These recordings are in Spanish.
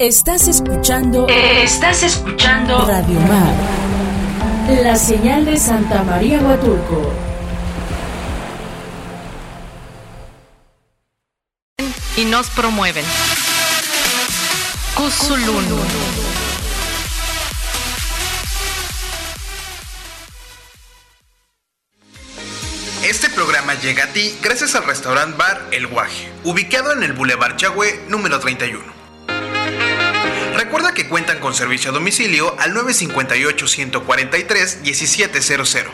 Estás escuchando. Estás escuchando. Radio Mar. La señal de Santa María Huatulco. Y nos promueven. Cusulun. Este programa llega a ti gracias al restaurant bar El Guaje, ubicado en el Boulevard Chagüe número 31. Recuerda que cuentan con servicio a domicilio al 958-143-1700.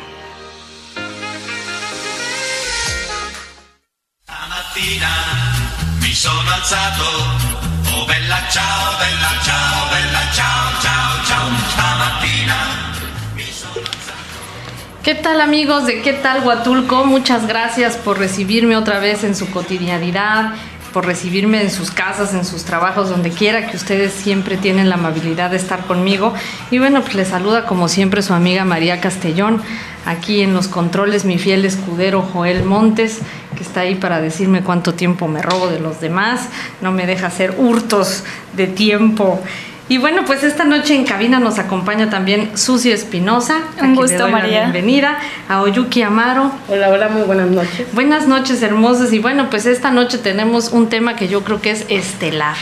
Stamattina mi sono alzato, oh bella ciao, bella ciao, bella ciao, ciao, ciao, stamattina mi sono alzato. ¿Qué tal amigos de qué tal Huatulco? Muchas gracias por recibirme otra vez en su cotidianidad, por recibirme en sus casas, en sus trabajos, donde quiera que ustedes siempre tienen la amabilidad de estar conmigo. Y bueno, pues les saluda como siempre su amiga María Castellón, aquí en los controles mi fiel escudero Joel Montes, que está ahí para decirme cuánto tiempo me robo de los demás, no me deja hacer hurtos de tiempo. Y bueno, pues esta noche en cabina nos acompaña también Susi Espinosa. a quien le gusto, doy la María. bienvenida. A Oyuki Amaro. Hola, hola, muy buenas noches. Buenas noches, hermosos. Y bueno, pues esta noche tenemos un tema que yo creo que es estelar,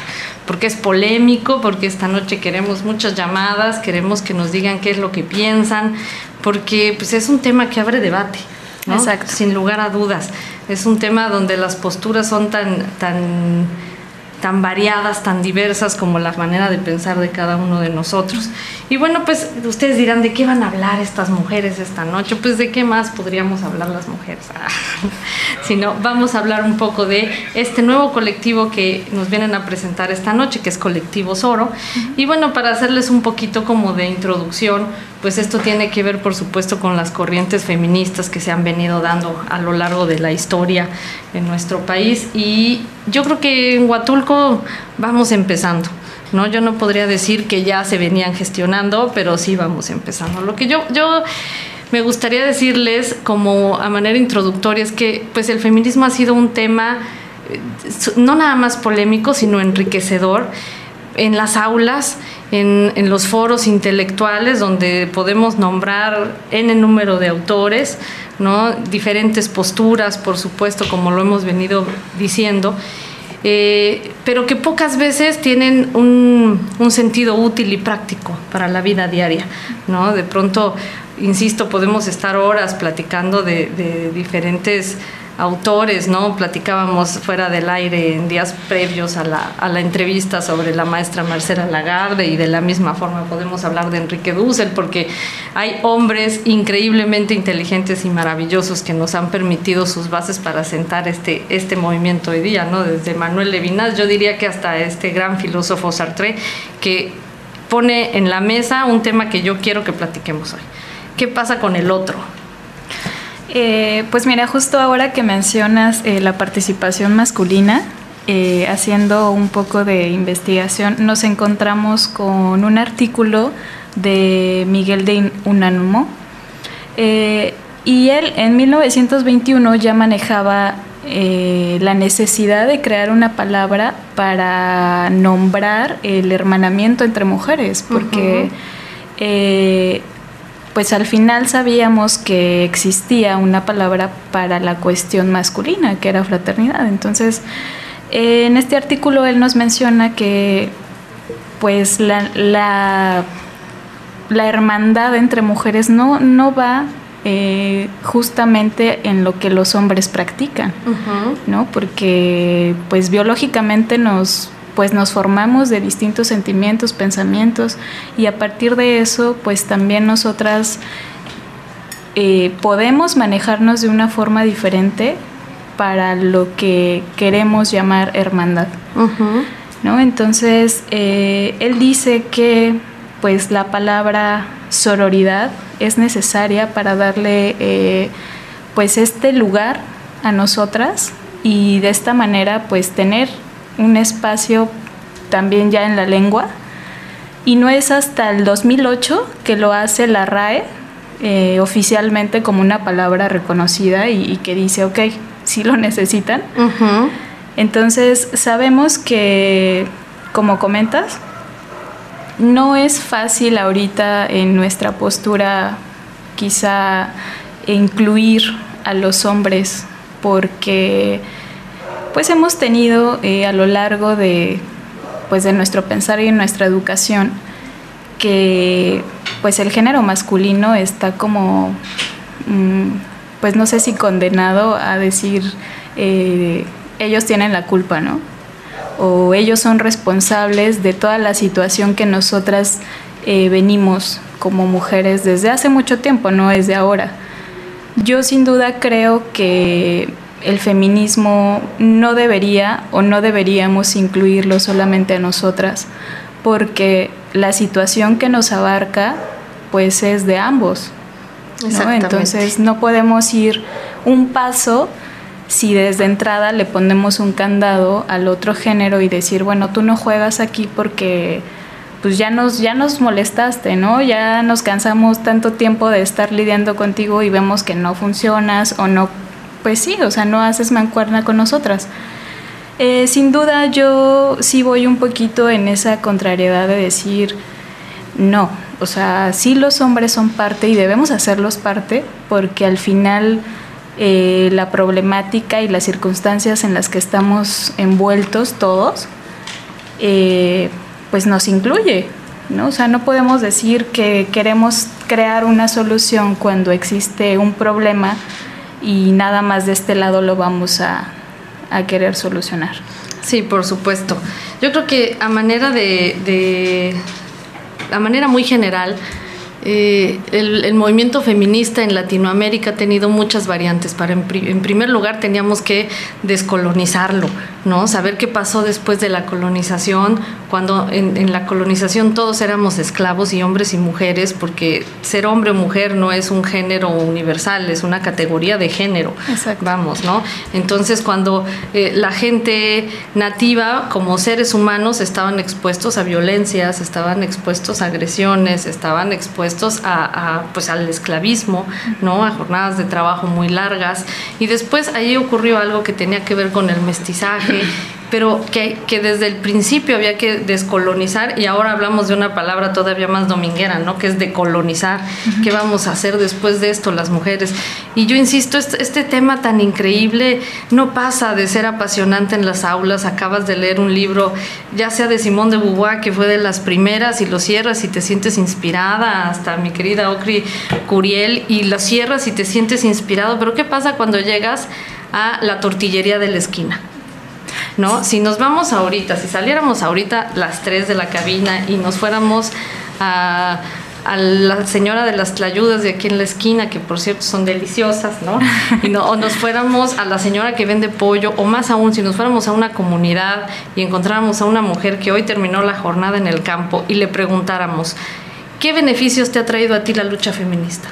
porque es polémico, porque esta noche queremos muchas llamadas, queremos que nos digan qué es lo que piensan, porque pues es un tema que abre debate. ¿no? Exacto. Sin lugar a dudas. Es un tema donde las posturas son tan, tan tan variadas, tan diversas como la manera de pensar de cada uno de nosotros. Y bueno, pues ustedes dirán, ¿de qué van a hablar estas mujeres esta noche? Pues de qué más podríamos hablar las mujeres. si no, vamos a hablar un poco de este nuevo colectivo que nos vienen a presentar esta noche, que es Colectivo Soro. Y bueno, para hacerles un poquito como de introducción, pues esto tiene que ver, por supuesto, con las corrientes feministas que se han venido dando a lo largo de la historia en nuestro país. Y yo creo que en Huatulco vamos empezando. ¿no? Yo no podría decir que ya se venían gestionando, pero sí vamos empezando. Lo que yo, yo me gustaría decirles como a manera introductoria es que pues el feminismo ha sido un tema eh, no nada más polémico, sino enriquecedor en las aulas, en, en, los foros intelectuales donde podemos nombrar n número de autores, ¿no? diferentes posturas, por supuesto, como lo hemos venido diciendo, eh, pero que pocas veces tienen un, un, sentido útil y práctico para la vida diaria. ¿no? De pronto, insisto, podemos estar horas platicando de, de diferentes autores, ¿no? Platicábamos fuera del aire en días previos a la, a la, entrevista sobre la maestra Marcela Lagarde y de la misma forma podemos hablar de Enrique Dussel porque hay hombres increíblemente inteligentes y maravillosos que nos han permitido sus bases para sentar este, este movimiento hoy día, ¿no? Desde Manuel Levinas, yo diría que hasta este gran filósofo Sartre que pone en la mesa un tema que yo quiero que platiquemos hoy. ¿Qué pasa con el otro? Eh, pues mira, justo ahora que mencionas eh, la participación masculina, eh, haciendo un poco de investigación, nos encontramos con un artículo de Miguel de Unamuno. y él en 1921 ya manejaba la necesidad de crear una palabra para nombrar el hermanamiento entre mujeres, porque uh -huh pues al final sabíamos que existía una palabra para la cuestión masculina, que era fraternidad. Entonces, eh, en este artículo él nos menciona que pues la, la, la hermandad entre mujeres no, no va eh, justamente en lo que los hombres practican, uh -huh. ¿no? Porque pues biológicamente nos pues nos formamos de distintos sentimientos, pensamientos y a partir de eso pues también nosotras eh, podemos manejarnos de una forma diferente para lo que queremos llamar hermandad. Uh -huh. ¿no? Entonces eh, él dice que pues la palabra sororidad es necesaria para darle eh, pues este lugar a nosotras y de esta manera pues tener un espacio también ya en la lengua y no es hasta el 2008 que lo hace la RAE eh, oficialmente como una palabra reconocida y, y, que dice, ok, sí lo necesitan. Uh -huh. Entonces sabemos que como comentas, no es fácil ahorita en nuestra postura quizá incluir a los hombres porque pues hemos tenido eh, a lo largo de pues de nuestro pensar y nuestra educación que pues el género masculino está como mm, pues no sé si condenado a decir eh, ellos tienen la culpa, ¿no? O ellos son responsables de toda la situación que nosotras eh, venimos como mujeres desde hace mucho tiempo, no es de ahora. Yo sin duda creo que el feminismo no debería o no deberíamos incluirlo solamente a nosotras, porque la situación que nos abarca pues es de ambos. ¿no? Entonces no podemos ir un paso si desde entrada le ponemos un candado al otro género y decir, bueno, tú no juegas aquí porque pues ya nos, ya nos molestaste, ¿no? Ya nos cansamos tanto tiempo de estar lidiando contigo y vemos que no funcionas o no, pues sí, o sea, no haces mancuerna con nosotras. Eh, sin duda yo sí voy un poquito en esa contrariedad de decir, no, o sea, sí los hombres son parte y debemos hacerlos parte porque al final eh, la problemática y las circunstancias en las que estamos envueltos todos, eh, pues nos incluye, ¿no? O sea, no podemos decir que queremos crear una solución cuando existe un problema y nada más de este lado lo vamos a, a querer solucionar. Sí, por supuesto. Yo creo que a manera de, de a manera muy general, eh, el, movimiento feminista en Latinoamérica ha tenido muchas variantes. Para en, primer lugar teníamos que descolonizarlo, ¿no? Saber qué pasó después de la colonización, cuando en, la colonización todos éramos esclavos y hombres y mujeres, porque ser hombre o mujer no es un género universal, es una categoría de género. Vamos, ¿no? Entonces cuando eh, la gente nativa como seres humanos estaban expuestos a violencias, estaban expuestos a agresiones, estaban expuestos a, pues al esclavismo, ¿no? a jornadas de trabajo muy largas. Y después ahí ocurrió algo que tenía que ver con el mestizaje pero que, que, desde el principio había que descolonizar y ahora hablamos de una palabra todavía más dominguera, ¿no? Que es decolonizar. ¿Qué vamos a hacer después de esto las mujeres? Y yo insisto, este, este, tema tan increíble no pasa de ser apasionante en las aulas. Acabas de leer un libro, ya sea de Simón de Beauvoir, que fue de las primeras, y lo cierras y te sientes inspirada, hasta mi querida Ocri Curiel, y lo cierras y te sientes inspirado. Pero ¿qué pasa cuando llegas a la tortillería de la esquina? ¿No? Si nos vamos ahorita, si saliéramos ahorita las tres de la cabina y nos fuéramos a, la señora de las tlayudas de aquí en la esquina, que por cierto son deliciosas, ¿no? Y no, o nos fuéramos a la señora que vende pollo, o más aún, si nos fuéramos a una comunidad y encontráramos a una mujer que hoy terminó la jornada en el campo y le preguntáramos, ¿qué beneficios te ha traído a ti la lucha feminista?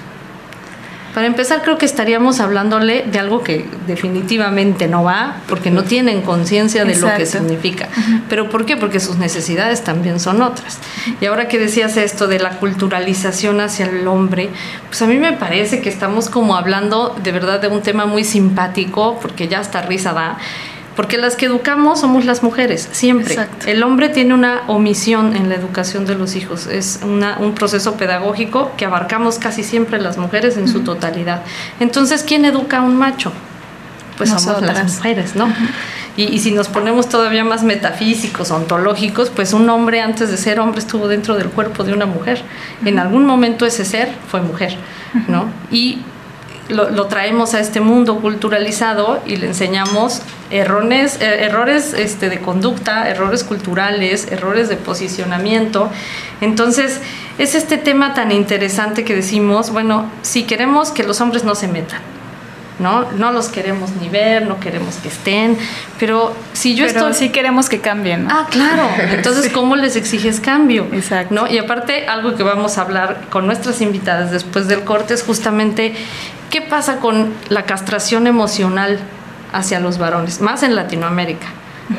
Para empezar, creo que estaríamos hablándole de algo que definitivamente no va, porque no tienen conciencia de lo que significa. ¿Pero por qué? Porque sus necesidades también son otras. Y ahora que decías esto de la culturalización hacia el hombre, pues a mí me parece que estamos como hablando de verdad de un tema muy simpático, porque ya hasta risa da porque las que educamos somos las mujeres, siempre. El hombre tiene una omisión en la educación de los hijos. Es un proceso pedagógico que abarcamos casi siempre las mujeres en su totalidad. Entonces, ¿quién educa a un macho? Pues somos las mujeres, ¿no? y, si nos ponemos todavía más metafísicos, ontológicos, pues un hombre antes de ser hombre estuvo dentro del cuerpo de una mujer. En algún momento ese ser fue mujer, ¿no? Y lo, traemos a este mundo culturalizado y le enseñamos errores, eh, errores este, de conducta, errores culturales, errores de posicionamiento. Entonces, es este tema tan interesante que decimos, bueno, si queremos que los hombres no se metan, ¿no? No los queremos ni ver, no queremos que estén, pero si yo pero sí queremos que cambien. Ah, claro. Entonces, ¿cómo les exiges cambio? Exacto. ¿no? Y aparte, algo que vamos a hablar con nuestras invitadas después del corte es justamente qué pasa con la castración emocional hacia los varones, más en Latinoamérica.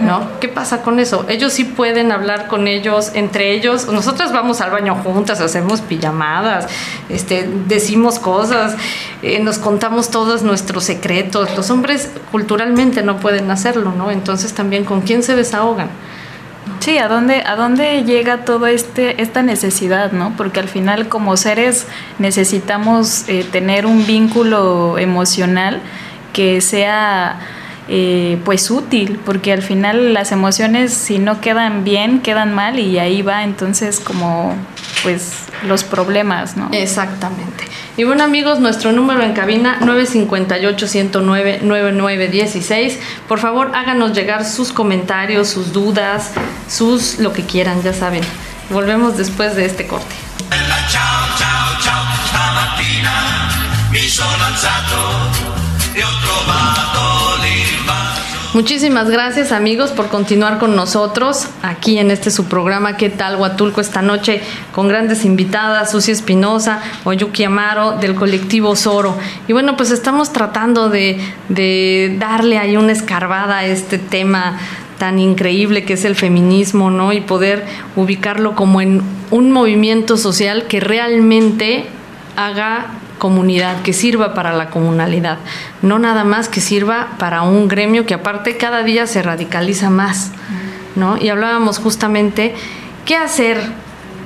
¿no? ¿Qué pasa con eso? Ellos sí pueden hablar con ellos, entre ellos. Nosotras vamos al baño juntas, hacemos pijamadas, este, decimos cosas, eh, nos contamos todos nuestros secretos. Los hombres culturalmente no pueden hacerlo, ¿no? Entonces también con quién se desahogan. Sí, ¿a dónde, ¿a dónde llega toda este, esta necesidad, no? Porque al final como seres necesitamos eh, tener un vínculo emocional que sea eh, pues útil, porque al final las emociones si no quedan bien, quedan mal y ahí va entonces como pues los problemas, ¿no? Exactamente. Y bueno amigos, nuestro número en cabina 958-109-9916. Por favor, háganos llegar sus comentarios, sus dudas, sus lo que quieran, ya saben. Volvemos después de este corte. Mi sono alzato e ho trovato l'invaso. Muchísimas gracias amigos por continuar con nosotros aquí en este su programa ¿Qué tal Huatulco? Esta noche con grandes invitadas, Susi Espinosa, Oyuki Amaro del colectivo Soro. Y bueno, pues estamos tratando de, de darle ahí una escarbada a este tema tan increíble que es el feminismo, ¿no? Y poder ubicarlo como en un movimiento social que realmente haga comunidad, que sirva para la comunalidad, no nada más que sirva para un gremio que aparte cada día se radicaliza más, ¿no? Y hablábamos justamente qué hacer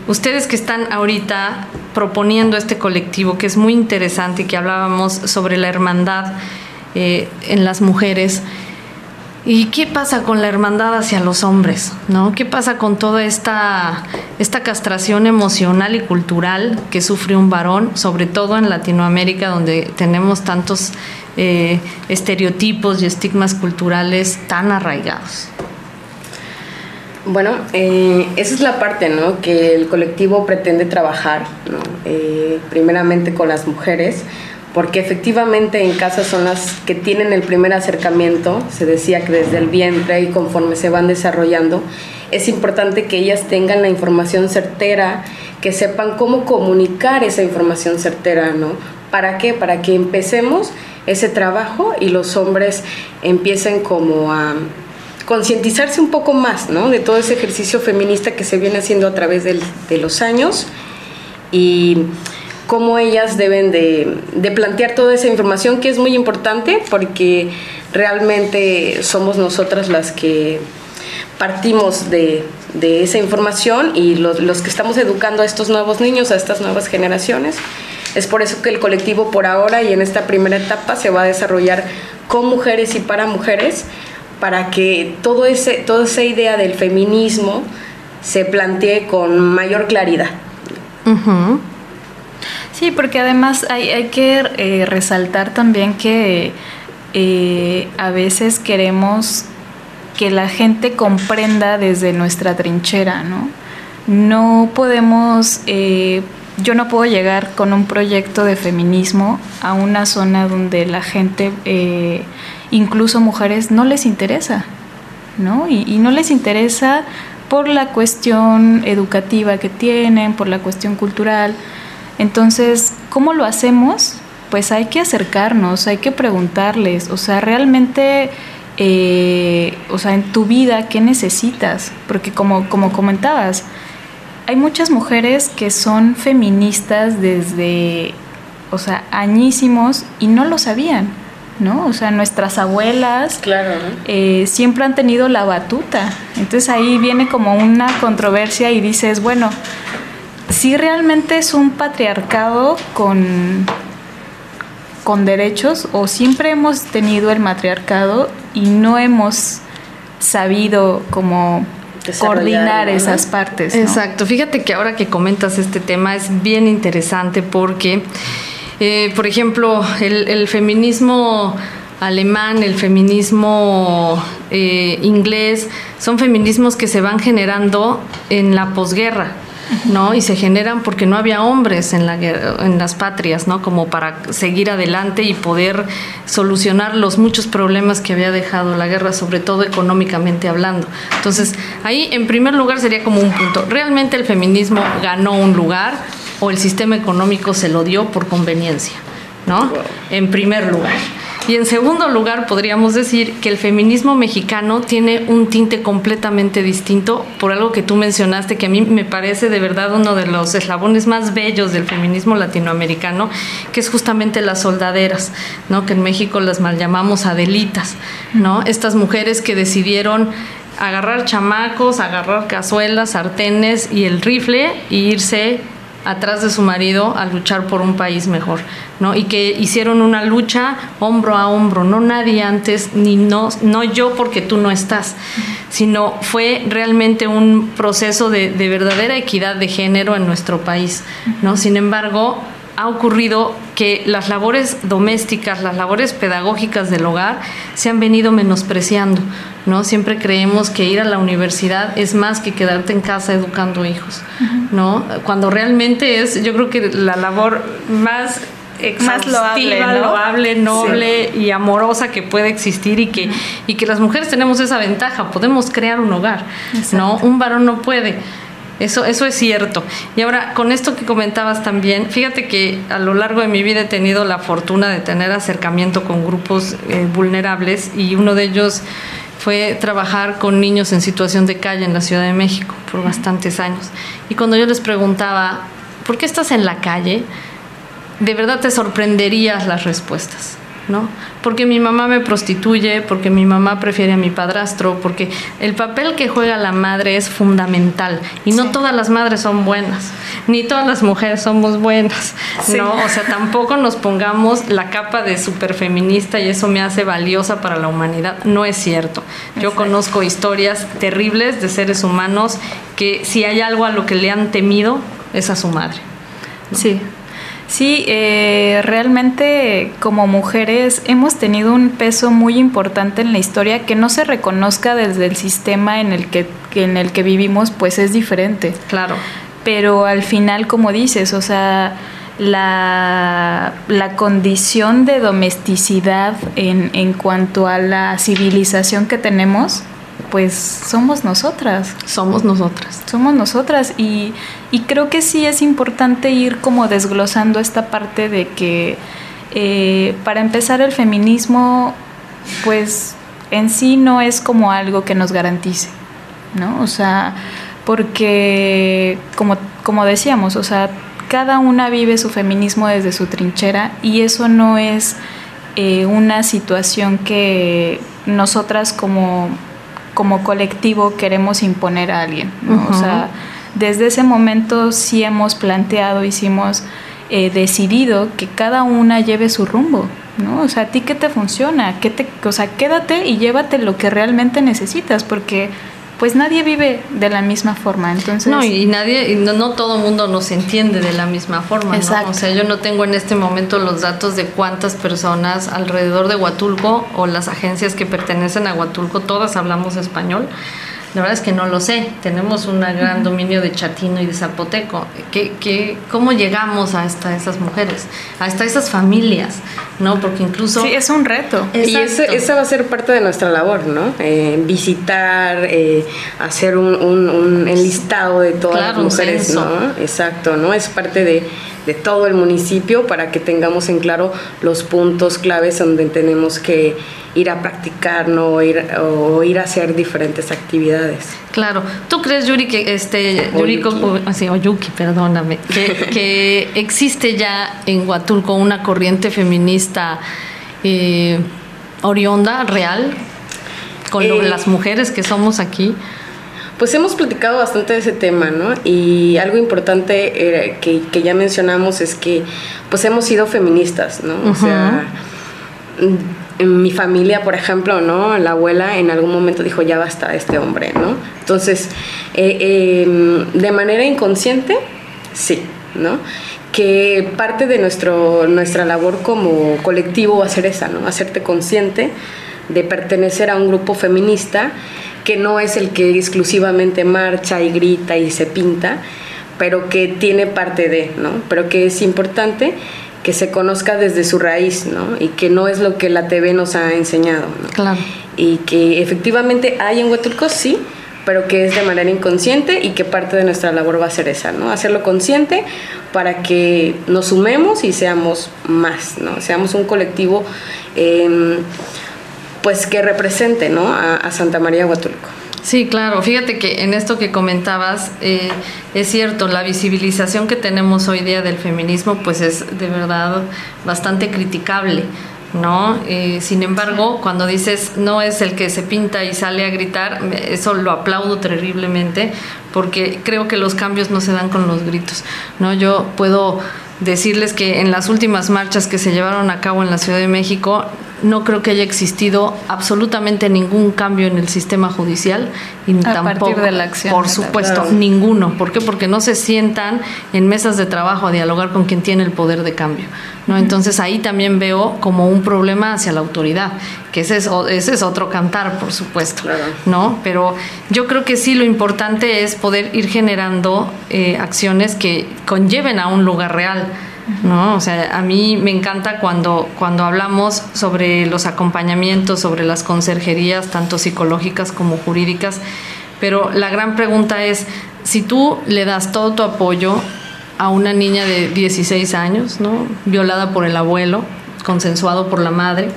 ustedes que están ahorita proponiendo este colectivo que es muy interesante que hablábamos sobre la hermandad eh, en las mujeres. ¿Y qué pasa con la hermandad hacia los hombres? ¿no? ¿Qué pasa con toda esta, esta castración emocional y cultural que sufre un varón, sobre todo en Latinoamérica, donde tenemos tantos eh, estereotipos y estigmas culturales tan arraigados? Bueno, eh, esa es la parte ¿no? que el colectivo pretende trabajar, ¿no? Eh, primeramente con las mujeres, porque efectivamente en casa son las que tienen el primer acercamiento, se decía que desde el vientre y conforme se van desarrollando, es importante que ellas tengan la información certera, que sepan cómo comunicar esa información certera, ¿no? ¿Para qué? Para que empecemos ese trabajo y los hombres empiecen como a concientizarse un poco más, ¿no? De todo ese ejercicio feminista que se viene haciendo a través del, de los años y cómo ellas deben de, de, plantear toda esa información que es muy importante porque realmente somos nosotras las que partimos de, de esa información y los, los, que estamos educando a estos nuevos niños, a estas nuevas generaciones. Es por eso que el colectivo por ahora y en esta primera etapa se va a desarrollar con mujeres y para mujeres para que todo ese, toda esa idea del feminismo se plantee con mayor claridad. Uh -huh. Sí, porque además hay, hay que eh, resaltar también que eh, a veces queremos que la gente comprenda desde nuestra trinchera, ¿no? No podemos, eh, yo no puedo llegar con un proyecto de feminismo a una zona donde la gente, eh, incluso mujeres, no les interesa, ¿no? Y, y no les interesa por la cuestión educativa que tienen, por la cuestión cultural. Entonces, ¿cómo lo hacemos? Pues hay que acercarnos, hay que preguntarles, o sea, realmente, eh, o sea, en tu vida, ¿qué necesitas? Porque como, como comentabas, hay muchas mujeres que son feministas desde, o sea, añísimos y no lo sabían, ¿no? O sea, nuestras abuelas claro. eh, siempre han tenido la batuta. Entonces ahí viene como una controversia y dices, bueno, si realmente es un patriarcado con, con derechos o siempre hemos tenido el matriarcado y no hemos sabido como coordinar ¿no? esas partes. ¿no? Exacto, fíjate que ahora que comentas este tema es bien interesante porque, eh, por ejemplo, el, el, feminismo alemán, el feminismo eh, inglés, son feminismos que se van generando en la posguerra. ¿No? Y se generan porque no había hombres en, la, en las patrias, ¿no? Como para seguir adelante y poder solucionar los muchos problemas que había dejado la guerra, sobre todo económicamente hablando. Entonces, ahí en primer lugar sería como un punto. ¿Realmente el feminismo ganó un lugar o el sistema económico se lo dio por conveniencia? ¿No? En primer lugar. Y en segundo lugar, podríamos decir que el feminismo mexicano tiene un tinte completamente distinto por algo que tú mencionaste, que a mí me parece de verdad uno de los eslabones más bellos del feminismo latinoamericano, que es justamente las soldaderas, ¿no? que en México las mal llamamos adelitas, ¿no? estas mujeres que decidieron agarrar chamacos, agarrar cazuelas, sartenes y el rifle e irse atrás de su marido a luchar por un país mejor, ¿no? Y que hicieron una lucha hombro a hombro, no nadie antes, ni no, no yo porque tú no estás, sino fue realmente un proceso de, de verdadera equidad de género en nuestro país, ¿no? Sin embargo, ha ocurrido que las labores domésticas, las labores pedagógicas del hogar se han venido menospreciando, ¿no? Siempre creemos que ir a la universidad es más que quedarte en casa educando hijos, ¿no? Cuando realmente es, yo creo que la labor más Más loable, ¿no? loable, noble y amorosa que puede existir y que, y que las mujeres tenemos esa ventaja, podemos crear un hogar, ¿no? Un varón no puede. Eso, eso es cierto. Y ahora, con esto que comentabas también, fíjate que a lo largo de mi vida he tenido la fortuna de tener acercamiento con grupos eh, vulnerables y uno de ellos fue trabajar con niños en situación de calle en la Ciudad de México por bastantes años. Y cuando yo les preguntaba, ¿por qué estás en la calle? De verdad te sorprenderías las respuestas. ¿No? Porque mi mamá me prostituye, porque mi mamá prefiere a mi padrastro, porque el papel que juega la madre es fundamental y no todas las madres son buenas, ni todas las mujeres somos buenas, Sí. ¿no? O sea, tampoco nos pongamos la capa de superfeminista y eso me hace valiosa para la humanidad, no es cierto. Yo conozco historias terribles de seres humanos que si hay algo a lo que le han temido es a su madre. Sí. Sí, eh, realmente como mujeres hemos tenido un peso muy importante en la historia que no se reconozca desde el sistema en el que, en el que vivimos, pues es diferente. Claro. Pero al final, como dices, o sea, la, la condición de domesticidad en, en cuanto a la civilización que tenemos, pues somos nosotras Somos nosotras. somos nosotras y, y creo que sí es importante ir como desglosando esta parte de que eh, para empezar el feminismo pues en sí no es como algo que nos garantice, ¿no? O sea, porque como, como decíamos, o sea, cada una vive su feminismo desde su trinchera y eso no es eh, una situación que nosotras como, como colectivo queremos imponer a alguien, ¿no? O sea, desde ese momento sí hemos planteado, hicimos eh, decidido que cada una lleve su rumbo, ¿no? O sea, a ti qué te funciona, ¿Qué te, o sea, quédate y llévate lo que realmente necesitas, porque pues nadie vive de la misma forma, entonces... No, y nadie, y no, no todo mundo nos entiende de la misma forma, ¿no? O sea, yo no tengo en este momento los datos de cuántas personas alrededor de Huatulco o las agencias que pertenecen a Huatulco, todas hablamos español. La verdad es que no lo sé. Tenemos un gran dominio de chatino y de zapoteco. ¿Qué, qué, ¿Cómo llegamos hasta esas mujeres? Hasta esas familias, ¿no? Porque incluso... Sí, es un reto. Y ese- Exacto. esa va a ser parte de nuestra labor, ¿no? Eh, visitar, eh, hacer un, un- un enlistado de todas Claro, las mujeres. ¿no? Exacto, ¿no? Es parte de, de todo el municipio para que tengamos en claro los puntos claves donde tenemos que ir a practicar, ¿no? O ir, o ir a hacer diferentes actividades. Claro. ¿Tú crees, Yuri, que este Yuriko, Yuki. o- Yuki, perdóname, que, que existe ya en Huatulco una corriente feminista eh, orionda, real, con lo- Eh. las mujeres que somos aquí? Pues hemos platicado bastante de ese tema, ¿no? Y algo importante eh, que, que ya mencionamos es que pues hemos sido feministas, ¿no? O sea, mm, en mi familia, por ejemplo, ¿no? La abuela en algún momento dijo, ya basta este hombre, ¿no? Entonces, eh, eh, de manera inconsciente, sí, ¿no? Que parte de nuestro, nuestra labor como colectivo va a ser esa, ¿no? Hacerte consciente de pertenecer a un grupo feminista que no es el que exclusivamente marcha y grita y se pinta, pero que tiene parte de, ¿no? Pero que es importante que se conozca desde su raíz, ¿no? Y que no es lo que la TV nos ha enseñado, ¿no? Claro. Y que efectivamente hay en Huatulco, sí, pero que es de manera inconsciente y que parte de nuestra labor va a ser esa, ¿no? Hacerlo consciente para que nos sumemos y seamos más, ¿no? Seamos un colectivo, eh, pues que represente, ¿no? A, a Santa María Huatulco. Sí, claro. Fíjate que en esto que comentabas, eh, es cierto, la visibilización que tenemos hoy día del feminismo, pues es de verdad bastante criticable, ¿no? Eh, sin embargo, cuando dices no es el que se pinta y sale a gritar, eso lo aplaudo terriblemente porque creo que los cambios no se dan con los gritos, ¿no? Yo puedo decirles que en las últimas marchas que se llevaron a cabo en la Ciudad de México, no creo que haya existido absolutamente ningún cambio en el sistema judicial y A tampoco de la acción, por supuesto Claro. ninguno ¿por qué? porque no se sientan en mesas de trabajo a dialogar con quien tiene el poder de cambio no entonces ahí también veo como un problema hacia la autoridad que ese es, o- ese es otro cantar por supuesto Claro. no pero yo creo que sí lo importante es poder ir generando eh, acciones que conlleven a un lugar real ¿no? O sea, a mí me encanta cuando, cuando hablamos sobre los acompañamientos, sobre las conserjerías, tanto psicológicas como jurídicas, pero la gran pregunta es, si tú le das todo tu apoyo a una niña de 16 años, ¿no? Violada por el abuelo, consensuado por la madre,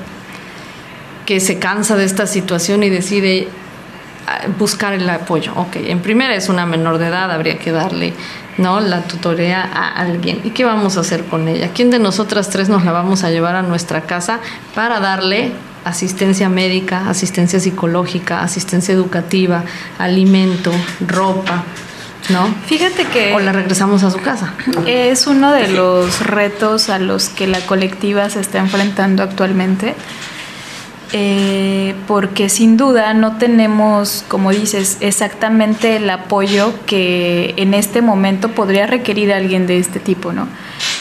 que se cansa de esta situación y decide ah, buscar el apoyo. Ok, en primera es una menor de edad, habría que darle ¿no? la tutoría a alguien. ¿Y qué vamos a hacer con ella? ¿Quién de nosotras tres nos la vamos a llevar a nuestra casa para darle asistencia médica, asistencia psicológica, asistencia educativa, alimento, ropa? ¿No? Fíjate que O la regresamos a su casa. es uno de los retos a los que la colectiva se está enfrentando actualmente. Eh, porque sin duda no tenemos, como dices, exactamente el apoyo que en este momento podría requerir alguien de este tipo, ¿no?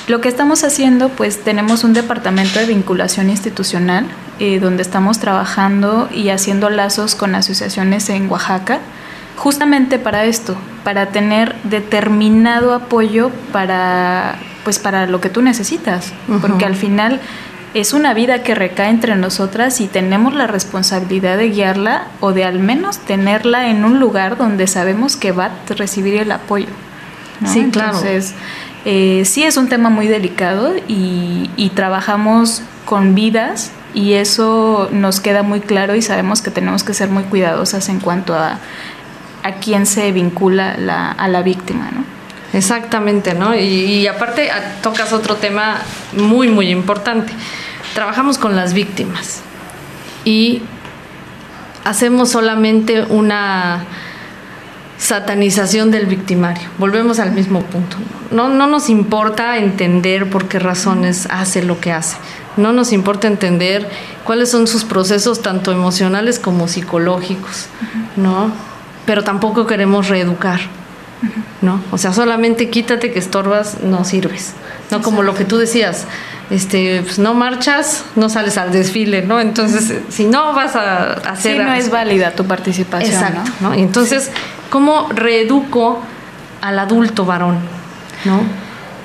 Lo que estamos haciendo, pues tenemos un departamento de vinculación institucional eh, donde estamos trabajando y haciendo lazos con asociaciones en Oaxaca, justamente para esto, para tener determinado apoyo para, pues para lo que tú necesitas, porque al final es una vida que recae entre nosotras y tenemos la responsabilidad de guiarla o de al menos tenerla en un lugar donde sabemos que va a recibir el apoyo. ¿no? Sí, claro. Entonces, eh, sí es un tema muy delicado y, y trabajamos con vidas y eso nos queda muy claro y sabemos que tenemos que ser muy cuidadosas en cuanto a a quién se vincula la- a la víctima, ¿no? Exactamente, ¿no? Y, y aparte a- tocas otro tema muy, muy importante. Trabajamos con las víctimas y hacemos solamente una satanización del victimario. Volvemos al mismo punto. No, no nos importa entender por qué razones hace lo que hace. No nos importa entender cuáles son sus procesos tanto emocionales como psicológicos, ¿no? Pero tampoco queremos reeducar. ¿No? O sea, solamente quítate que estorbas, no sirves. No como lo que tú decías, este, pues no marchas, no sales al desfile, ¿no? Entonces, eh, si no vas a hacer... Sí, no es válida tu participación, Exacto, ¿no? entonces, ¿cómo reeduco al adulto varón, ¿no?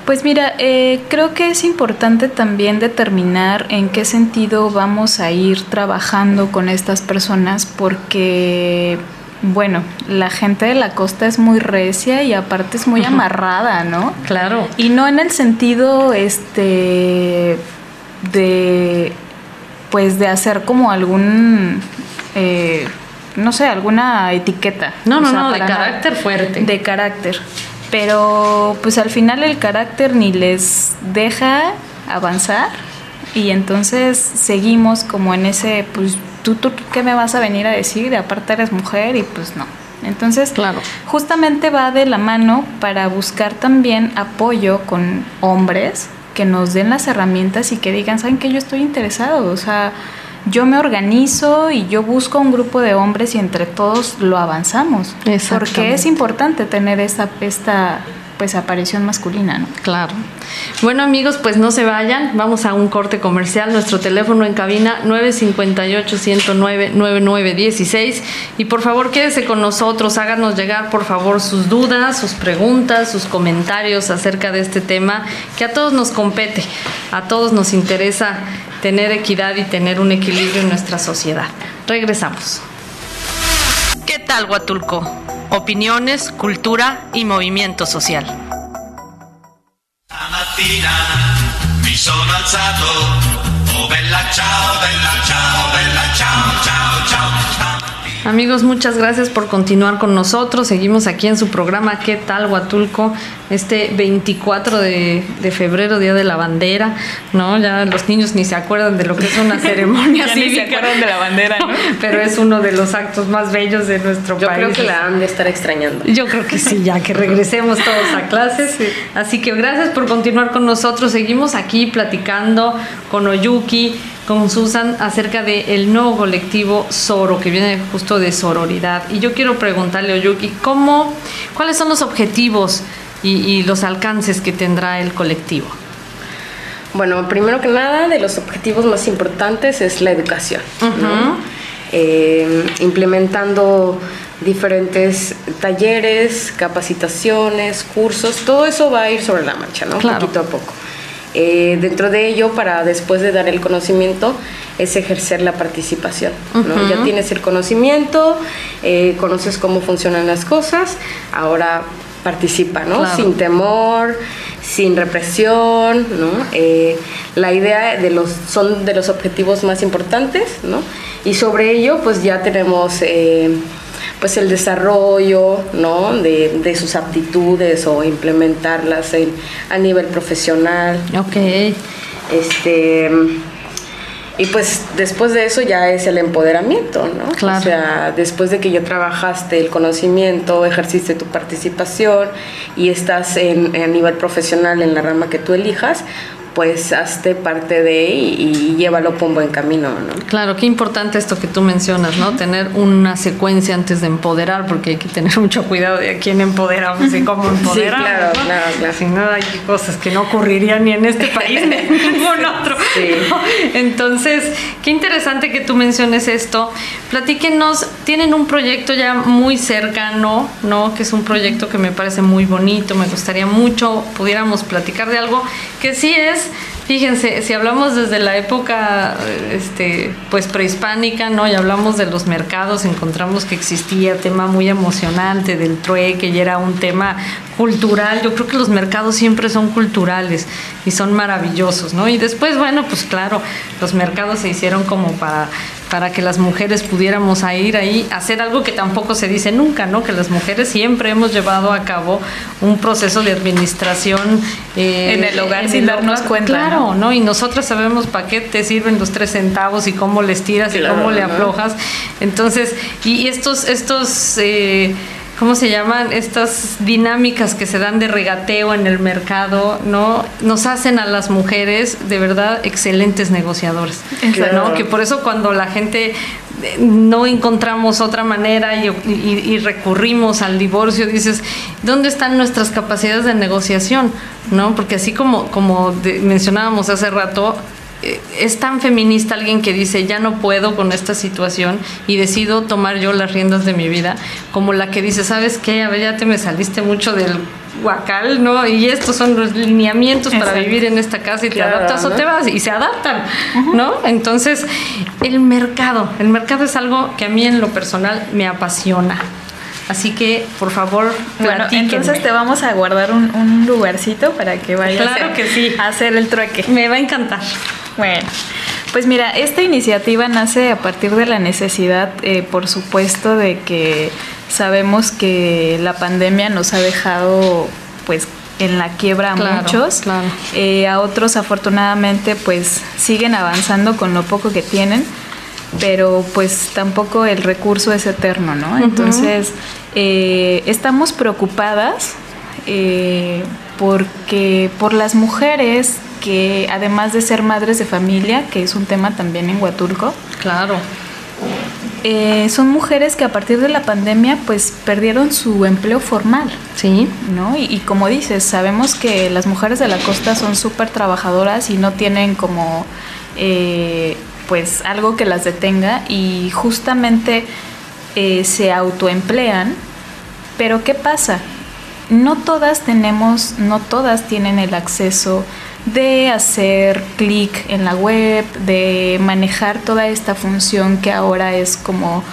Pues mira, eh, creo que es importante también determinar en qué sentido vamos a ir trabajando con estas personas porque, bueno, la gente de la costa es muy recia y aparte es muy amarrada, ¿no? Claro. Y no en el sentido, este, de, pues de hacer como algún, eh, no sé, alguna etiqueta. No, O no, sea, no, de nada. carácter fuerte. De carácter. Pero pues al final el carácter ni les deja avanzar y entonces seguimos como en ese, pues tú, tú qué me vas a venir a decir, aparte eres mujer y pues no. Entonces, Claro. justamente va de la mano para buscar también apoyo con hombres que nos den las herramientas y que digan, ¿saben que Yo estoy interesado, o sea, yo me organizo y yo busco un grupo de hombres y entre todos lo avanzamos. Porque es importante tener esta, esta pues aparición masculina, ¿no? Claro. Bueno amigos, pues no se vayan, vamos a un corte comercial, nuestro teléfono en cabina 958-109-9916 y por favor quédese con nosotros, háganos llegar por favor sus dudas, sus preguntas, sus comentarios acerca de este tema que a todos nos compete, a todos nos interesa tener equidad y tener un equilibrio en nuestra sociedad. Regresamos. ¿Qué tal Huatulco? Opiniones, cultura y movimiento social. Amigos, muchas gracias por continuar con nosotros. Seguimos aquí en su programa ¿Qué tal Huatulco? Este 24 de, de febrero, Día de la Bandera, ¿no? Ya los niños ni se acuerdan de lo que es una ceremonia Ya ni se acuerdan de la bandera, ¿no? Pero es uno de los actos más bellos de nuestro Yo país. creo que la han de estar extrañando. Yo creo que sí, ya que regresemos todos a clases. Así que gracias por continuar con nosotros. Seguimos aquí platicando con Oyuki, con Susan acerca del nuevo colectivo Soro, que viene justo de sororidad. Y yo quiero preguntarle Oyuki, ¿cómo, ¿cuáles son los objetivos y, y los alcances que tendrá el colectivo? Bueno, primero que nada, de los objetivos más importantes es la educación. ¿no? Eh, implementando diferentes talleres, capacitaciones, cursos, todo eso va a ir sobre la marcha, ¿no? Claro. Poquito a poco. Eh, dentro de ello, para después de dar el conocimiento, es ejercer la participación. ¿no? Ya tienes el conocimiento, eh, conoces cómo funcionan las cosas, ahora participa, ¿no? Claro. Sin temor, sin represión, ¿no? Eh, la idea de los son de los objetivos más importantes, ¿no? Y sobre ello, pues ya tenemos eh, pues el desarrollo, ¿no? De, de sus aptitudes o implementarlas en- a nivel profesional, Ok, este y pues después de eso ya es el empoderamiento, ¿no? Claro. O sea, después de que ya trabajaste el conocimiento, ejerciste tu participación y estás en, a nivel profesional en la rama que tú elijas, pues hazte parte de y, y llévalo por un buen camino, ¿no? Claro, qué importante esto que tú mencionas, ¿no? Tener una secuencia antes de empoderar, porque hay que tener mucho cuidado de a quién empoderamos y cómo empoderamos. claro, ¿no? claro, claro. Si no, hay cosas que no ocurrirían ni en este país ni en ningún otro. Sí. Entonces, qué interesante que tú menciones esto. Platíquenos, tienen un proyecto ya muy cercano, ¿no? Que es un proyecto que me parece muy bonito, me gustaría mucho pudiéramos platicar de algo que sí es Fíjense, si hablamos desde la época este, pues prehispánica, ¿no? Y hablamos de los mercados, encontramos que existía tema muy emocionante del trueque y era un tema cultural. Yo creo que los mercados siempre son culturales y son maravillosos, ¿no? Y después, bueno, pues claro, los mercados se hicieron como para para que las mujeres pudiéramos a ir ahí a hacer algo que tampoco se dice nunca, ¿no? Que las mujeres siempre hemos llevado a cabo un proceso de administración eh, En el hogar sin darnos cuenta, Claro, ¿no? Y nosotras sabemos para qué te sirven los tres centavos y cómo les tiras y cómo le ¿no? aflojas. Entonces, y, y estos, estos eh, ¿cómo se llaman? Estas dinámicas que se dan de regateo en el mercado, ¿no? Nos hacen a las mujeres de verdad excelentes negociadoras. Claro. ¿no? Que por eso cuando la gente eh, no encontramos otra manera y, y- y recurrimos al divorcio, dices, ¿dónde están nuestras capacidades de negociación? ¿No? Porque así como, como de- mencionábamos hace rato, es tan feminista alguien que dice ya no puedo con esta situación y decido tomar yo las riendas de mi vida, como la que dice, ¿sabes qué? A ver, ya te me saliste mucho del guacal, ¿no? Y estos son los lineamientos para vivir en esta casa y te Claro, adaptas o te vas y se adaptan, ¿no? Entonces, el mercado, el mercado es algo que a mí en lo personal me apasiona. Así que, por favor, Bueno, entonces te vamos a guardar un, un lugarcito para que vayas Claro a, que sí. a hacer el trueque. Me va a encantar. Bueno, pues mira, esta iniciativa nace a partir de la necesidad, eh, por supuesto, de que sabemos que la pandemia nos ha dejado, pues, en la quiebra a Claro, muchos. claro. Eh, a otros, afortunadamente, pues, siguen avanzando con lo poco que tienen, pero pues tampoco el recurso es eterno, ¿no? Entonces, eh, estamos preocupadas eh, porque por las mujeres que además de ser madres de familia, que es un tema también en Huatulco, Claro. eh, son mujeres que a partir de la pandemia pues perdieron su empleo formal. Sí. ¿no? Y, y como dices, sabemos que las mujeres de la costa son súper trabajadoras y no tienen como eh, pues algo que las detenga y justamente eh, se autoemplean. Pero ¿qué pasa? No todas tenemos, no todas tienen el acceso de hacer clic en la web, de manejar toda esta función que ahora es como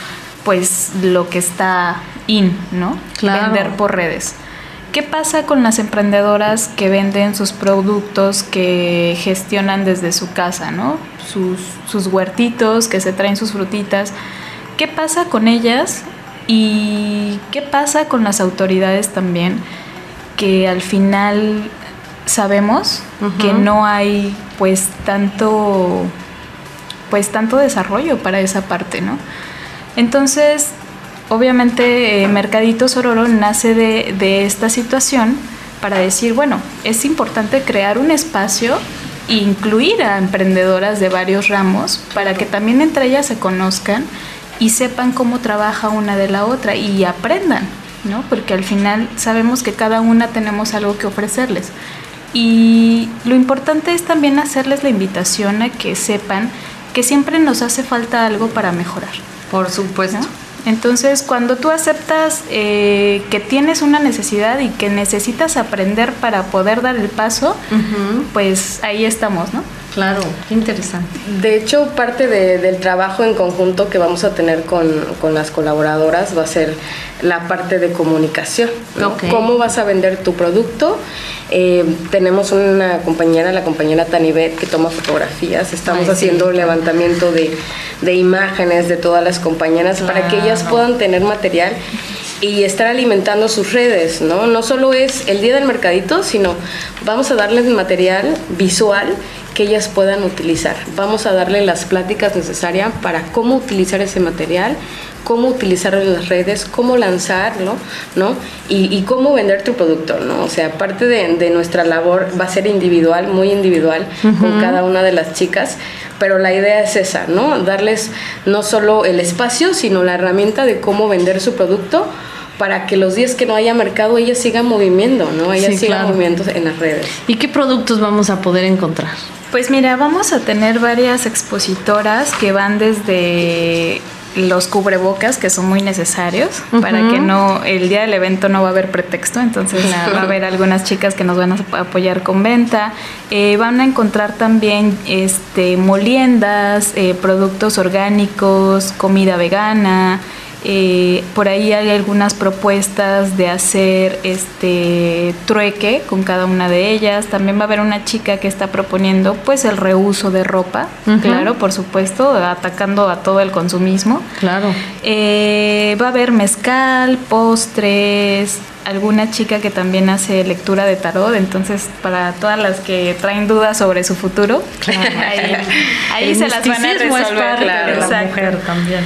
pues lo que está in, ¿no? Claro. Vender por redes. ¿Qué pasa con las emprendedoras que venden sus productos que gestionan desde su casa, ¿no? Sus, sus huertitos, que se traen sus frutitas. ¿Qué pasa con ellas y qué pasa con las autoridades también? Que al final sabemos que no hay pues tanto pues tanto desarrollo para esa parte, ¿no? Entonces, obviamente eh, Mercadito Sororo nace de, de esta situación para decir, bueno, es importante crear un espacio e incluir a emprendedoras de varios ramos para que también entre ellas se conozcan y sepan cómo trabaja una de la otra y aprendan, ¿no? Porque al final sabemos que cada una tenemos algo que ofrecerles. Y lo importante es también hacerles la invitación a que sepan que siempre nos hace falta algo para mejorar. Por supuesto. Entonces, cuando tú aceptas eh, que tienes una necesidad y que necesitas aprender para poder dar el paso, pues ahí estamos, ¿no? Claro, qué interesante. De hecho, parte de, del trabajo en conjunto que vamos a tener con, con las colaboradoras va a ser la parte de comunicación. ¿Cómo vas a vender tu producto? Eh, tenemos una compañera, la compañera Tanibet, que toma fotografías. Estamos Ay, sí. haciendo levantamiento de, de imágenes de todas las compañeras para que ellas puedan tener material y estar alimentando sus redes, ¿no? No solo es el día del mercadito, sino vamos a darles material visual que ellas puedan utilizar. Vamos a darle las pláticas necesarias para cómo utilizar ese material, cómo utilizarlo en las redes, cómo lanzarlo, ¿no? Y, y cómo vender tu producto, ¿no? O sea, parte de, de nuestra labor va a ser individual, muy individual, con cada una de las chicas, pero la idea es esa, ¿no? Darles no solo el espacio, sino la herramienta de cómo vender su producto para que los días que no haya mercado ellas sigan moviendo, ¿no? Ellas Sí, sigan claro. moviendo en las redes. ¿Y qué productos vamos a poder encontrar? Pues mira, vamos a tener varias expositoras que van desde los cubrebocas que son muy necesarios para que no el día del evento no va a haber pretexto entonces va a haber algunas chicas que nos van a apoyar con venta Eh, van a encontrar también este moliendas eh, productos orgánicos comida vegana eh, por ahí hay algunas propuestas de hacer este trueque con cada una de ellas. También va a haber una chica que está proponiendo pues el reuso de ropa, claro, por supuesto, atacando a todo el consumismo. Claro. Eh, va a haber mezcal, postres, alguna chica que también hace lectura de tarot, entonces para todas las que traen dudas sobre su futuro, ahí, ahí se las van a es resolver. parte de la mujer también.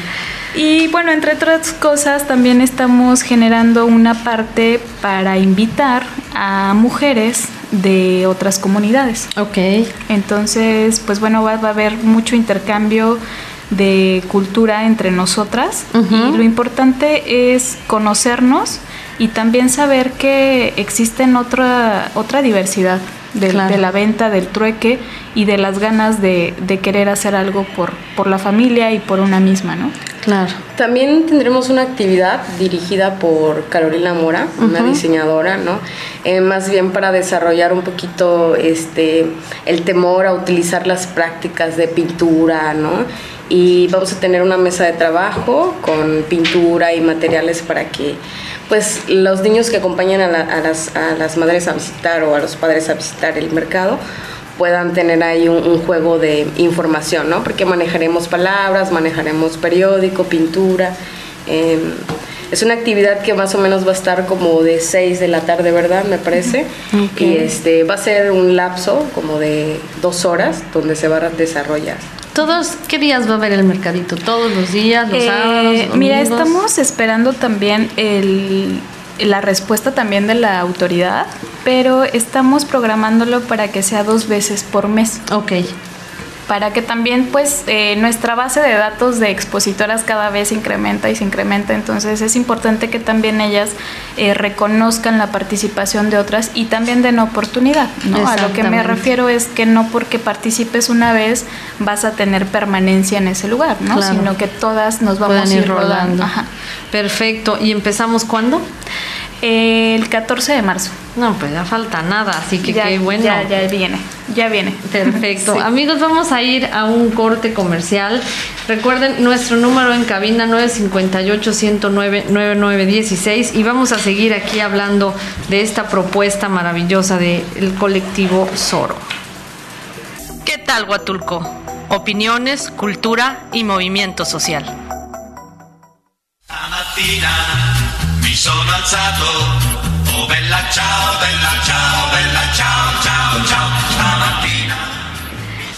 Y bueno, entre otras cosas, también estamos generando una parte para invitar a mujeres de otras comunidades. Ok. Entonces, pues bueno, va, va a haber mucho intercambio de cultura entre nosotras y lo importante es conocernos y también saber que existen otra, otra diversidad de, Claro. de la venta, del trueque y de las ganas de, de querer hacer algo por, por la familia y por una misma, ¿no? Claro. También tendremos una actividad dirigida por Carolina Mora, una diseñadora, ¿no? Eh, más bien para desarrollar un poquito este, el temor a utilizar las prácticas de pintura, ¿no? Y vamos a tener una mesa de trabajo con pintura y materiales para que pues los niños que acompañan a, la- a las, a las madres a visitar o a los padres a visitar el mercado puedan tener ahí un, un juego de información, ¿no? Porque manejaremos palabras, manejaremos periódico, pintura. eh, es una actividad que más o menos va a estar como de 6 de la tarde, ¿verdad? Me parece. Y este va a ser un lapso como de dos horas donde se va a desarrollar. Todos, ¿qué días va a haber el mercadito? ¿Todos los días? ¿Los Eh, sábados? mira, estamos esperando también el, la respuesta también de la autoridad, pero estamos programándolo para que sea dos veces por mes, Ok. Para que también pues eh, nuestra base de datos de expositoras cada vez se incrementa y se incrementa, entonces es importante que también ellas eh, reconozcan la participación de otras y también den oportunidad, ¿no? A lo que me refiero es que no porque participes una vez vas a tener permanencia en ese lugar, ¿no? Claro. Sino que todas nos vamos Pueden a ir rodando. Ajá. Perfecto. ¿Y empezamos cuándo? El 14 de marzo. No, pues ya falta nada, así que ya, qué bueno. Ya, ya viene, ya viene. Perfecto. Sí. Amigos, vamos a ir a un corte comercial. Recuerden nuestro número en cabina 958-109-9916 y vamos a seguir aquí hablando de esta propuesta maravillosa del colectivo Soro. ¿Qué tal Huatulco? Opiniones, cultura y movimiento social.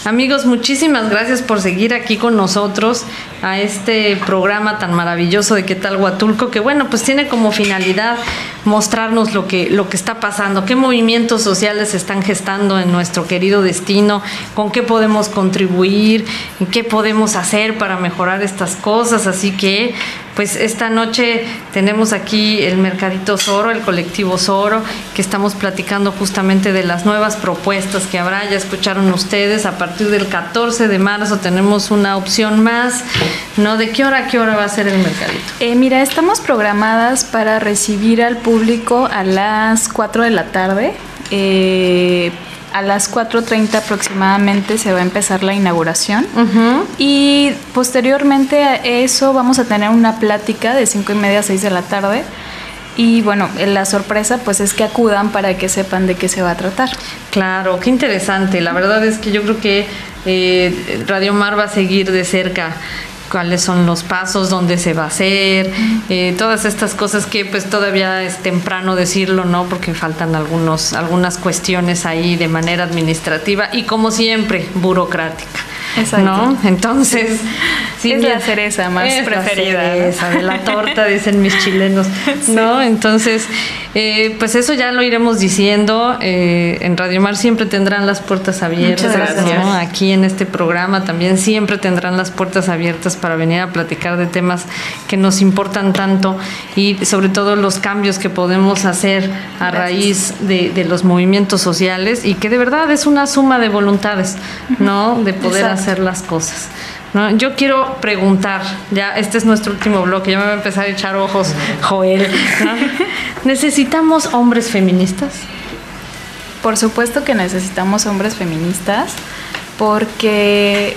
Amigos, muchísimas gracias por seguir aquí con nosotros a este programa tan maravilloso de qué tal Huatulco, que bueno, pues tiene como finalidad mostrarnos lo que, lo que está pasando, qué movimientos sociales están gestando en nuestro querido destino, con qué podemos contribuir, qué podemos hacer para mejorar estas cosas. Así que, pues esta noche tenemos aquí el Mercadito Soro, el colectivo Soro, que estamos platicando justamente de las nuevas propuestas que habrá. Ya escucharon ustedes, a partir del 14 de marzo tenemos una opción más ¿no? ¿De qué hora a qué hora va a ser el mercadito? Eh, mira, estamos programadas para recibir al público a las 4 de la tarde. Eh, a las 4.30 aproximadamente se va a empezar la inauguración y posteriormente a eso vamos a tener una plática de 5 y media a 6 de la tarde y bueno, la sorpresa pues es que acudan para que sepan de qué se va a tratar. Claro, qué interesante. La verdad es que yo creo que eh, Radio Mar va a seguir de cerca cuáles son los pasos, dónde se va a hacer, eh, todas estas cosas que pues todavía es temprano decirlo, ¿no? Porque faltan algunos, algunas cuestiones ahí de manera administrativa y como siempre, burocrática. Exacto. ¿no? Entonces, sí, es la cereza más preferida. La cereza de la torta, dicen mis chilenos, ¿no? Entonces, eh, pues eso ya lo iremos diciendo. Eh, en Radio Mar siempre tendrán las puertas abiertas. ¿no? Aquí en este programa también siempre tendrán las puertas abiertas para venir a platicar de temas que nos importan tanto y sobre todo los cambios que podemos hacer a raíz de, de, los movimientos sociales y que de verdad es una suma de voluntades, ¿no? De poder hacer las cosas. ¿No? Yo quiero preguntar, ya este es nuestro último bloque, ya me voy a empezar a echar ojos, Joel. ¿Necesitamos hombres feministas? Por supuesto que necesitamos hombres feministas porque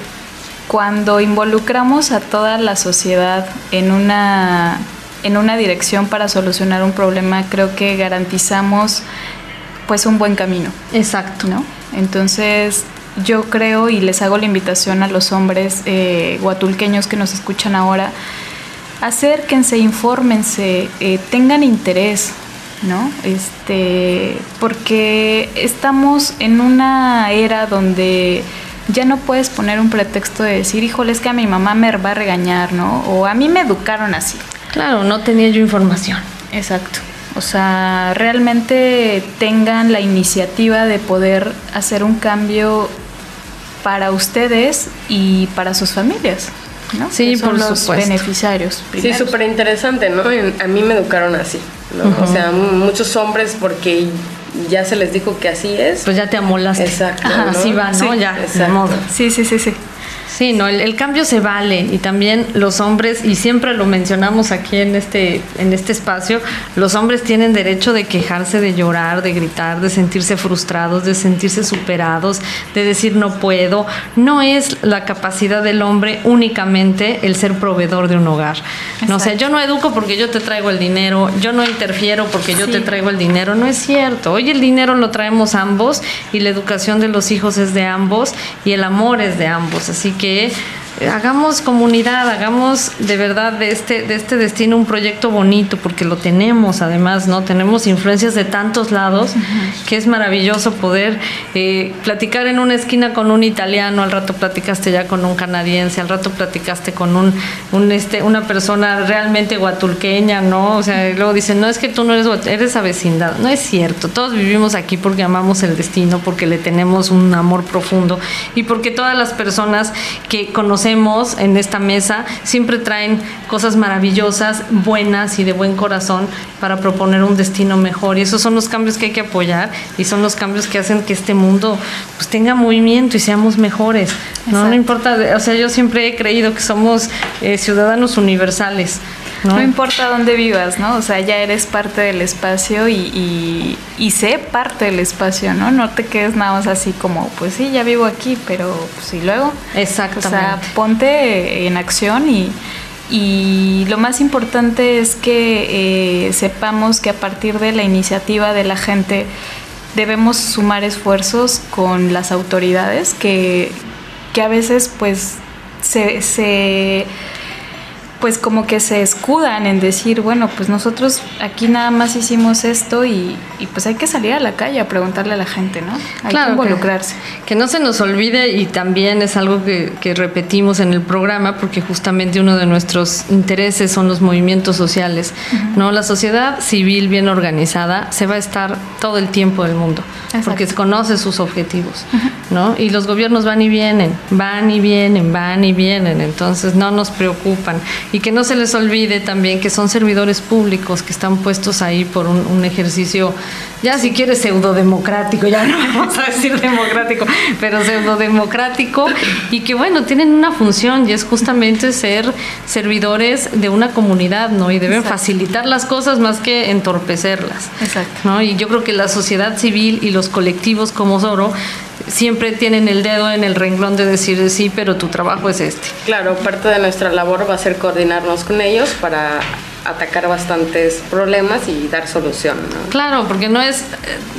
cuando involucramos a toda la sociedad en una, en una dirección para solucionar un problema, creo que garantizamos pues un buen camino. Exacto. ¿no? Entonces, yo creo y les hago la invitación a los hombres eh, guatulqueños que nos escuchan ahora, acérquense, infórmense, eh, tengan interés, ¿no? Este, porque estamos en una era donde ya no puedes poner un pretexto de decir, híjole, es que a mi mamá me va a regañar, ¿no? O a mí me educaron así. Claro, no tenía yo información. Exacto. O sea, realmente tengan la iniciativa de poder hacer un cambio para ustedes y para sus familias. ¿no? Sí, por los beneficiarios. Sí, súper interesante, ¿no? a mí me educaron así, ¿no? O sea, muchos hombres porque ya se les dijo que así es. Pues ya te amolaste. Exacto. Así va, ¿no? ya, exacto. Sí, sí, sí, sí. Sí, no, el, cambio se vale y también los hombres, y siempre lo mencionamos aquí en este, en este espacio, los hombres tienen derecho de quejarse, de llorar, de gritar, de sentirse frustrados, de sentirse superados, de decir no puedo. No es la capacidad del hombre únicamente el ser proveedor de un hogar. No, o sea, yo no educo porque yo te traigo el dinero, yo no interfiero porque yo te traigo el dinero, no es cierto. Hoy el dinero lo traemos ambos y la educación de los hijos es de ambos y el amor es de ambos. Así que que hagamos comunidad, hagamos de verdad de este, de este destino un proyecto bonito, porque lo tenemos además, ¿no? Tenemos influencias de tantos lados que es maravilloso poder eh, platicar en una esquina con un italiano, al rato platicaste ya con un canadiense, al rato platicaste con un, un este, una persona realmente guatulqueña, ¿no? O sea, luego dicen, no es que tú no eres eres avecindad. No es cierto, todos vivimos aquí porque amamos el destino, porque le tenemos un amor profundo y porque todas las personas que conocemos en esta mesa siempre traen cosas maravillosas, buenas y de buen corazón para proponer un destino mejor. Y esos son los cambios que hay que apoyar y son los cambios que hacen que este mundo pues, tenga movimiento y seamos mejores. ¿no? no importa, o sea, yo siempre he creído que somos eh, ciudadanos universales. ¿No? importa dónde vivas, ¿no? O sea, ya eres parte del espacio y, y, sé parte del espacio, ¿no? No te quedes nada más así como, pues sí, ya vivo aquí, pero pues y luego. Exactamente. O sea, ponte en acción y, y lo más importante es que eh, sepamos que a partir de la iniciativa de la gente debemos sumar esfuerzos con las autoridades que, que a veces pues se, se pues como que se escudan en decir, bueno, pues nosotros aquí nada más hicimos esto y, y pues hay que salir a la calle a preguntarle a la gente, ¿no? Hay Claro, que involucrarse. Que, que no se nos olvide y también es algo que, que repetimos en el programa porque justamente uno de nuestros intereses son los movimientos sociales. ¿no? La sociedad civil bien organizada se va a estar todo el tiempo del mundo Exacto. porque conoce sus objetivos. ¿no? Y los gobiernos van y vienen, van y vienen, van y vienen. Entonces no nos preocupan. Y que no se les olvide también que son servidores públicos que están puestos ahí por un, un ejercicio, ya si quieres pseudodemocrático, ya no vamos a decir democrático, pero pseudodemocrático, y que bueno, tienen una función y es justamente ser servidores de una comunidad, ¿no? Y deben Exacto. facilitar las cosas más que entorpecerlas. Exacto. ¿no? Y yo creo que la sociedad civil y los colectivos como Zoro siempre tienen el dedo en el renglón de decir sí, pero tu trabajo es este. Claro, parte de nuestra labor va a ser coordinarnos con ellos para atacar bastantes problemas y dar solución. ¿no? Claro, porque no es,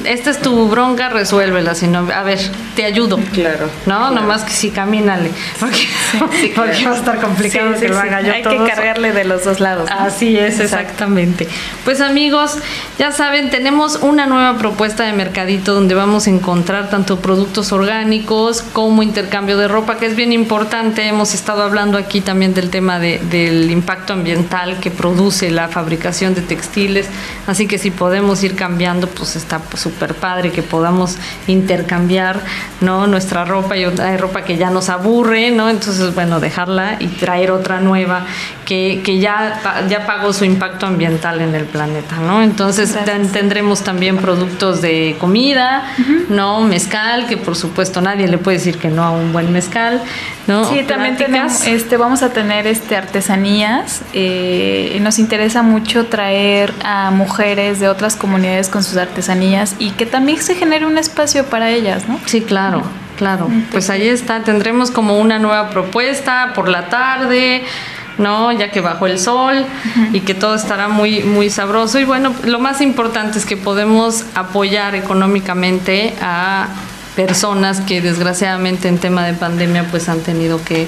esta es tu bronca, resuélvela, sino, a ver, te ayudo. Claro. No, claro. nomás que sí, camínale. Porque, porque va a estar complicado Sí, que lo haga yo Hay todo que cargarle de los dos lados. ¿no? Así es, exactamente. Pues amigos, ya saben, tenemos una nueva propuesta de mercadito donde vamos a encontrar tanto productos orgánicos como intercambio de ropa, que es bien importante. Hemos estado hablando aquí también del tema de- del impacto ambiental que produce la fabricación de textiles. Así que si podemos ir cambiando, pues está súper padre que podamos intercambiar ¿no? nuestra ropa y hay ropa que ya nos aburre, ¿no? Entonces, bueno, dejarla y traer otra nueva que, que ya, ya pagó su impacto ambiental en el planeta, ¿no? Entonces ten- tendremos también productos de comida, ¿no? Mezcal, que por supuesto nadie le puede decir que no a un buen mezcal, ¿no? Sí, también tenemos, este, vamos a tener este artesanías. eh, nos interesa mucho traer a mujeres de otras comunidades con sus artesanías y que también se genere un espacio para ellas, ¿no? Sí, claro, claro. Pues ahí está, tendremos como una nueva propuesta por la tarde, ¿no? Ya que bajó el sol y que todo estará muy, muy sabroso. Y bueno, lo más importante es que podemos apoyar económicamente a personas que desgraciadamente en tema de pandemia pues han tenido que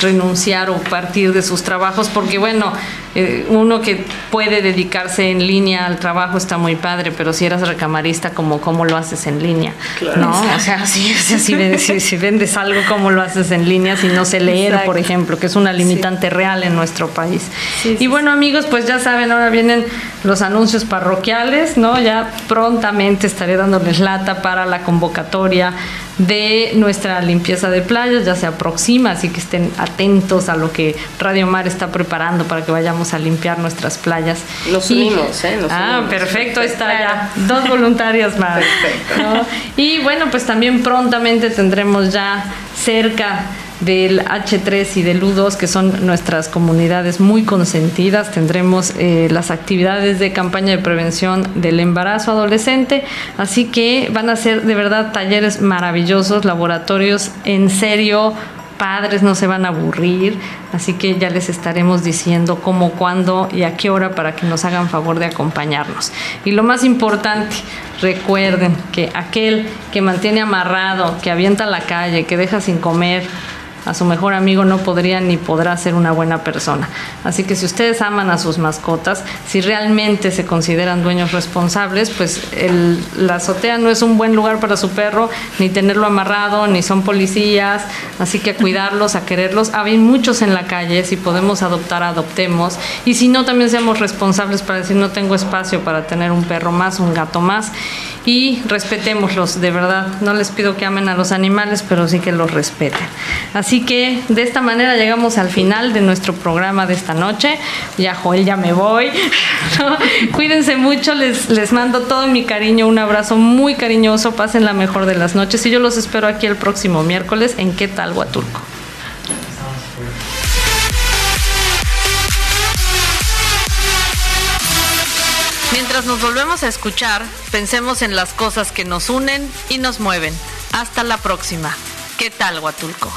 renunciar o partir de sus trabajos porque bueno eh, uno que puede dedicarse en línea al trabajo está muy padre pero si eras recamarista como cómo lo haces en línea no o sea si, si, si vendes, si- vendes algo cómo lo haces en línea si no sé leer Exacto. por ejemplo que es una limitante real en nuestro país Sí, sí, y bueno amigos pues ya saben ahora vienen los anuncios parroquiales no ya prontamente estaré dándoles lata para la convocatoria de nuestra limpieza de playas, ya se aproxima, así que estén atentos a lo que Radio Mar está preparando para que vayamos a limpiar nuestras playas. Nos unimos, ¿eh? Nos ah, unimos. perfecto, ahí está ya. Dos voluntarias más. Perfecto. ¿no? Y bueno, pues también prontamente tendremos ya cerca del H3 y del U2, que son nuestras comunidades muy consentidas. Tendremos eh, las actividades de campaña de prevención del embarazo adolescente, así que van a ser de verdad talleres maravillosos, laboratorios en serio. Padres no se van a aburrir, así que ya les estaremos diciendo cómo, cuándo y a qué hora para que nos hagan favor de acompañarnos. Y lo más importante, recuerden que aquel que mantiene amarrado, que avienta la calle, que deja sin comer, a su mejor amigo no podría ni podrá ser una buena persona. Así que si ustedes aman a sus mascotas, si realmente se consideran dueños responsables, pues la azotea no es un buen lugar para su perro, ni tenerlo amarrado, ni son policías, así que a cuidarlos, a quererlos. Hay muchos en la calle, si podemos adoptar, adoptemos. Y si no, también seamos responsables para decir no tengo espacio para tener un perro más, un gato más. Y respetémoslos, de verdad. No les pido que amen a los animales, pero sí que los respeten. Así que de esta manera llegamos al final de nuestro programa de esta noche. Ya, Joel, ya me voy. Cuídense mucho, les, les mando todo mi cariño, un abrazo muy cariñoso. Pasen la mejor de las noches y yo los espero aquí el próximo miércoles en ¿Qué tal, Huatulco? Mientras nos volvemos a escuchar, pensemos en las cosas que nos unen y nos mueven. Hasta la próxima. ¿Qué tal, Huatulco?